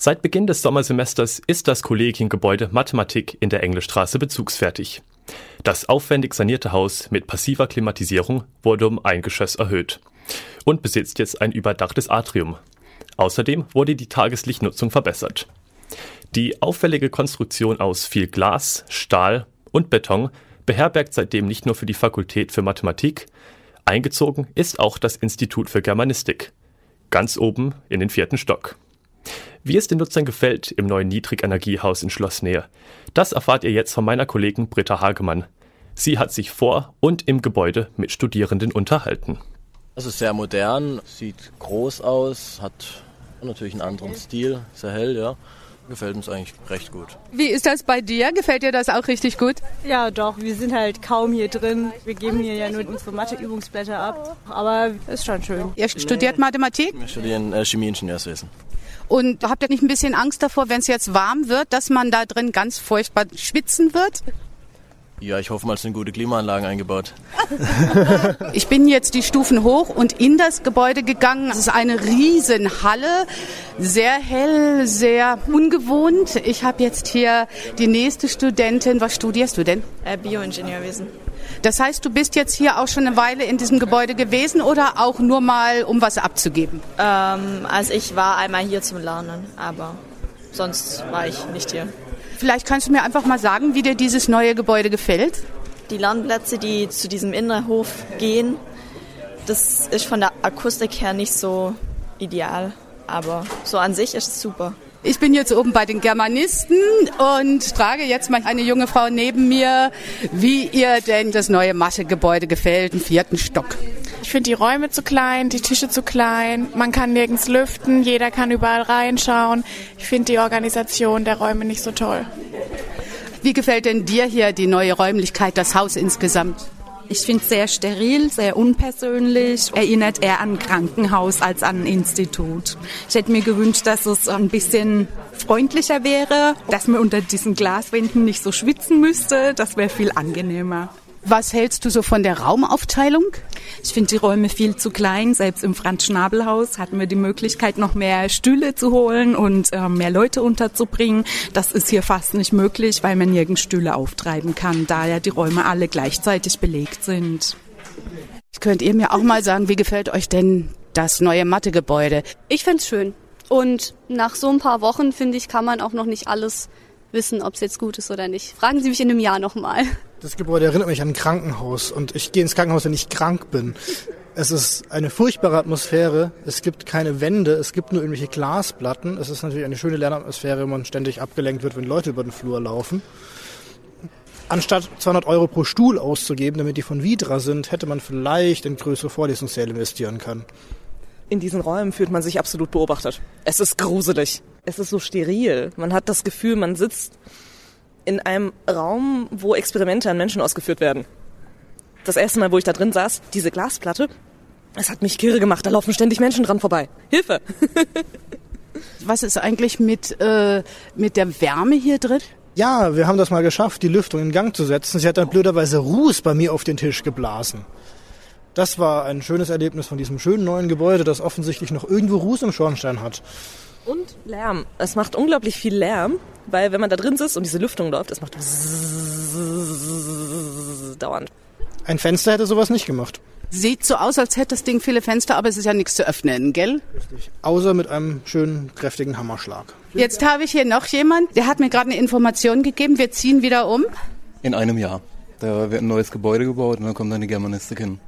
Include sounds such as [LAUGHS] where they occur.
Seit Beginn des Sommersemesters ist das Kollegiengebäude Mathematik in der Engelstraße bezugsfertig. Das aufwendig sanierte Haus mit passiver Klimatisierung wurde um ein Geschoss erhöht und besitzt jetzt ein überdachtes Atrium. Außerdem wurde die Tageslichtnutzung verbessert. Die auffällige Konstruktion aus viel Glas, Stahl und Beton beherbergt seitdem nicht nur für die Fakultät für Mathematik, eingezogen ist auch das Institut für Germanistik. Ganz oben in den vierten Stock. Wie es den Nutzern gefällt im neuen Niedrigenergiehaus in Schlossnähe, das erfahrt ihr jetzt von meiner Kollegin Britta Hagemann. Sie hat sich vor und im Gebäude mit Studierenden unterhalten. Es ist sehr modern, sieht groß aus, hat natürlich einen anderen Stil, sehr hell, ja. Gefällt uns eigentlich recht gut. Wie ist das bei dir? Gefällt dir das auch richtig gut? Ja, doch. Wir sind halt kaum hier drin. Wir geben hier ja nur unsere Matheübungsblätter ab. Aber ist schon schön. Ihr studiert Mathematik? Wir studieren äh, Chemieingenieurswesen. Und habt ihr nicht ein bisschen Angst davor, wenn es jetzt warm wird, dass man da drin ganz furchtbar schwitzen wird? Ja, ich hoffe mal, es sind gute Klimaanlagen eingebaut. [LAUGHS] ich bin jetzt die Stufen hoch und in das Gebäude gegangen. Es ist eine Riesenhalle, sehr hell, sehr ungewohnt. Ich habe jetzt hier die nächste Studentin. Was studierst du denn? Äh, Bioingenieurwesen. Das heißt, du bist jetzt hier auch schon eine Weile in diesem Gebäude gewesen oder auch nur mal, um was abzugeben? Ähm, also ich war einmal hier zum Lernen, aber sonst war ich nicht hier. Vielleicht kannst du mir einfach mal sagen, wie dir dieses neue Gebäude gefällt? Die Lernplätze, die zu diesem Innenhof gehen, das ist von der Akustik her nicht so ideal, aber so an sich ist es super. Ich bin jetzt oben bei den Germanisten und frage jetzt mal eine junge Frau neben mir, wie ihr denn das neue Mathegebäude gefällt, im vierten Stock. Ich finde die Räume zu klein, die Tische zu klein, man kann nirgends lüften, jeder kann überall reinschauen. Ich finde die Organisation der Räume nicht so toll. Wie gefällt denn dir hier die neue Räumlichkeit, das Haus insgesamt? Ich finde es sehr steril, sehr unpersönlich, erinnert eher an ein Krankenhaus als an ein Institut. Ich hätte mir gewünscht, dass es ein bisschen freundlicher wäre, dass man unter diesen Glaswänden nicht so schwitzen müsste. Das wäre viel angenehmer. Was hältst du so von der Raumaufteilung? Ich finde die Räume viel zu klein. Selbst im Franz-Schnabel-Haus hatten wir die Möglichkeit, noch mehr Stühle zu holen und äh, mehr Leute unterzubringen. Das ist hier fast nicht möglich, weil man nirgends Stühle auftreiben kann, da ja die Räume alle gleichzeitig belegt sind. Könnt ihr mir auch mal sagen, wie gefällt euch denn das neue Mathegebäude? Ich finde es schön. Und nach so ein paar Wochen, finde ich, kann man auch noch nicht alles wissen, ob es jetzt gut ist oder nicht. Fragen Sie mich in einem Jahr nochmal. Das Gebäude erinnert mich an ein Krankenhaus und ich gehe ins Krankenhaus, wenn ich krank bin. Es ist eine furchtbare Atmosphäre. Es gibt keine Wände, es gibt nur irgendwelche Glasplatten. Es ist natürlich eine schöne Lernatmosphäre, wenn man ständig abgelenkt wird, wenn Leute über den Flur laufen. Anstatt 200 Euro pro Stuhl auszugeben, damit die von Vidra sind, hätte man vielleicht in größere Vorlesungssäle investieren können. In diesen Räumen fühlt man sich absolut beobachtet. Es ist gruselig. Es ist so steril. Man hat das Gefühl, man sitzt in einem Raum, wo Experimente an Menschen ausgeführt werden. Das erste Mal, wo ich da drin saß, diese Glasplatte, es hat mich kirre gemacht. Da laufen ständig Menschen dran vorbei. Hilfe! [LAUGHS] Was ist eigentlich mit, äh, mit der Wärme hier drin? Ja, wir haben das mal geschafft, die Lüftung in Gang zu setzen. Sie hat dann blöderweise Ruß bei mir auf den Tisch geblasen. Das war ein schönes Erlebnis von diesem schönen neuen Gebäude, das offensichtlich noch irgendwo Ruß im Schornstein hat. Und Lärm. Es macht unglaublich viel Lärm, weil wenn man da drin sitzt und diese Lüftung läuft, es macht [LAUGHS] dauernd. Ein Fenster hätte sowas nicht gemacht. Sieht so aus, als hätte das Ding viele Fenster, aber es ist ja nichts zu öffnen, gell? Richtig. Außer mit einem schönen, kräftigen Hammerschlag. Jetzt habe ich hier noch jemand, der hat mir gerade eine Information gegeben. Wir ziehen wieder um. In einem Jahr. Da wird ein neues Gebäude gebaut und dann kommt dann die Germanistik hin.